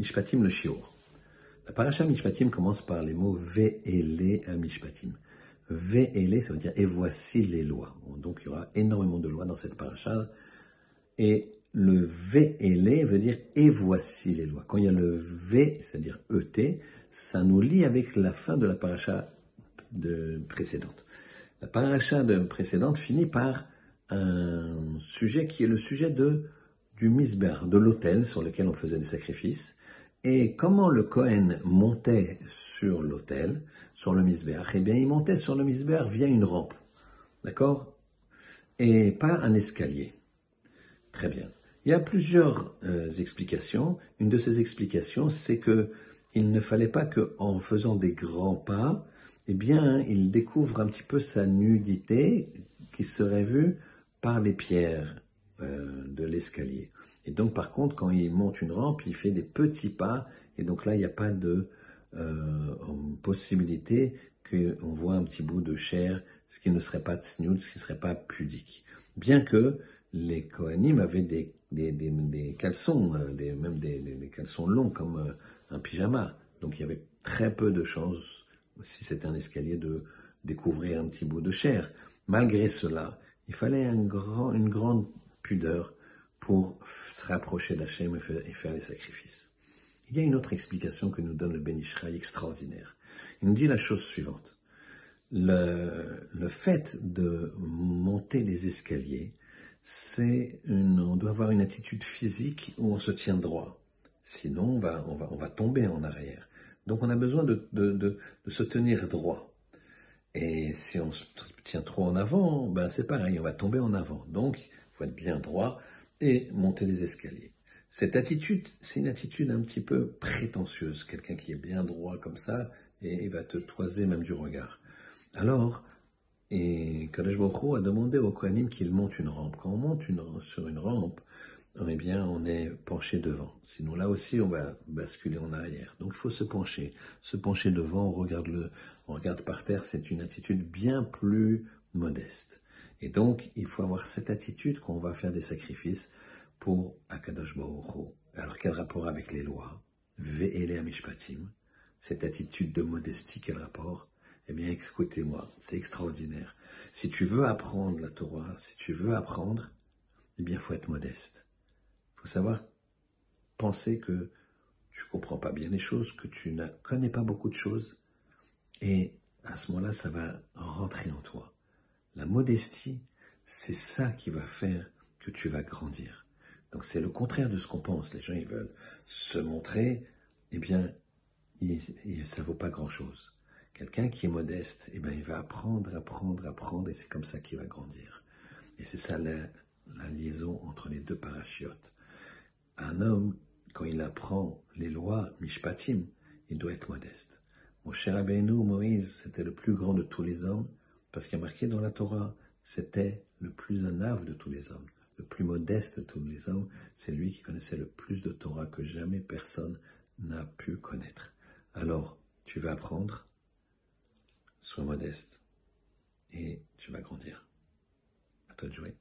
Mishpatim le Shior. La paracha Mishpatim commence par les mots Ve'ele à Mishpatim. Ve'ele, ça veut dire et voici les lois. Donc il y aura énormément de lois dans cette paracha. Et le Ve'ele veut dire et voici les lois. Quand il y a le V, c'est-à-dire ET, ça nous lie avec la fin de la paracha de précédente. La paracha de précédente finit par un sujet qui est le sujet de, du misber, de l'autel sur lequel on faisait des sacrifices, et comment le Cohen montait sur l'autel, sur le misber Eh bien, il montait sur le misber via une rampe, d'accord? Et pas un escalier. Très bien. Il y a plusieurs euh, explications. Une de ces explications, c'est que il ne fallait pas que, en faisant des grands pas, eh bien, il découvre un petit peu sa nudité qui serait vue par les pierres euh, l'escalier. Et donc, par contre, quand il monte une rampe, il fait des petits pas, et donc là, il n'y a pas de euh, possibilité qu'on voit un petit bout de chair, ce qui ne serait pas tsniout, ce qui serait pas pudique. Bien que les Kohanim avaient des, des, des, caleçons, euh, des, même des, caleçons longs comme un pyjama. Donc il y avait très peu de chances, si c'était un escalier, de découvrir un petit bout de chair. Malgré cela, il fallait une grande pudeur pour se rapprocher d'Hachem et faire les sacrifices. Il y a une autre explication que nous donne le Benishraï extraordinaire. Il nous dit la chose suivante. Le, le fait de monter les escaliers, c'est une, on doit avoir une attitude physique où on se tient droit. Sinon, on va, on va, on va tomber en arrière. Donc, on a besoin de, de, de, de se tenir droit. Et si on se tient trop en avant, ben c'est pareil, on va tomber en avant. Donc, il faut être bien droit et monter les escaliers. Cette attitude, c'est une attitude un petit peu prétentieuse. Quelqu'un qui est bien droit comme ça, et il va te toiser même du regard. Alors, et Kadosh Baruch a demandé au Kohanim qu'il monte une rampe. Quand on monte une, sur une rampe, eh bien, on est penché devant. Sinon, là aussi, on va basculer en arrière. Donc, il faut se pencher. Se pencher devant, on regarde, le, on regarde par terre, c'est une attitude bien plus modeste. Et donc, il faut avoir cette attitude qu'on va faire des sacrifices pour Akadosh Baruch Alors, quel rapport avec les lois Ve'ele Amishpatim. Cette attitude de modestie, quel rapport? Eh bien, écoutez-moi, c'est extraordinaire. Si tu veux apprendre la Torah, si tu veux apprendre, eh bien, faut être modeste faut savoir penser que tu comprends pas bien les choses, que tu ne connais pas beaucoup de choses, et à ce moment-là, ça va rentrer en toi. Modestie, c'est ça qui va faire que tu vas grandir. Donc c'est le contraire de ce qu'on pense. Les gens, ils veulent se montrer, eh bien, il, il, ça vaut pas grand-chose. Quelqu'un qui est modeste, eh bien, il va apprendre, apprendre, apprendre, et c'est comme ça qu'il va grandir. Et c'est ça la, la liaison entre les deux parachiotes un homme, quand il apprend les lois Mishpatim, il doit être modeste. Mon cher Rabbeinu, Moïse, c'était le plus grand de tous les hommes, parce qu'il y a marqué dans la Torah, c'était le plus anave de tous les hommes, le plus modeste de tous les hommes, c'est lui qui connaissait le plus de Torah que jamais personne n'a pu connaître. Alors, tu vas apprendre, sois modeste, et tu vas grandir. À toi de jouer.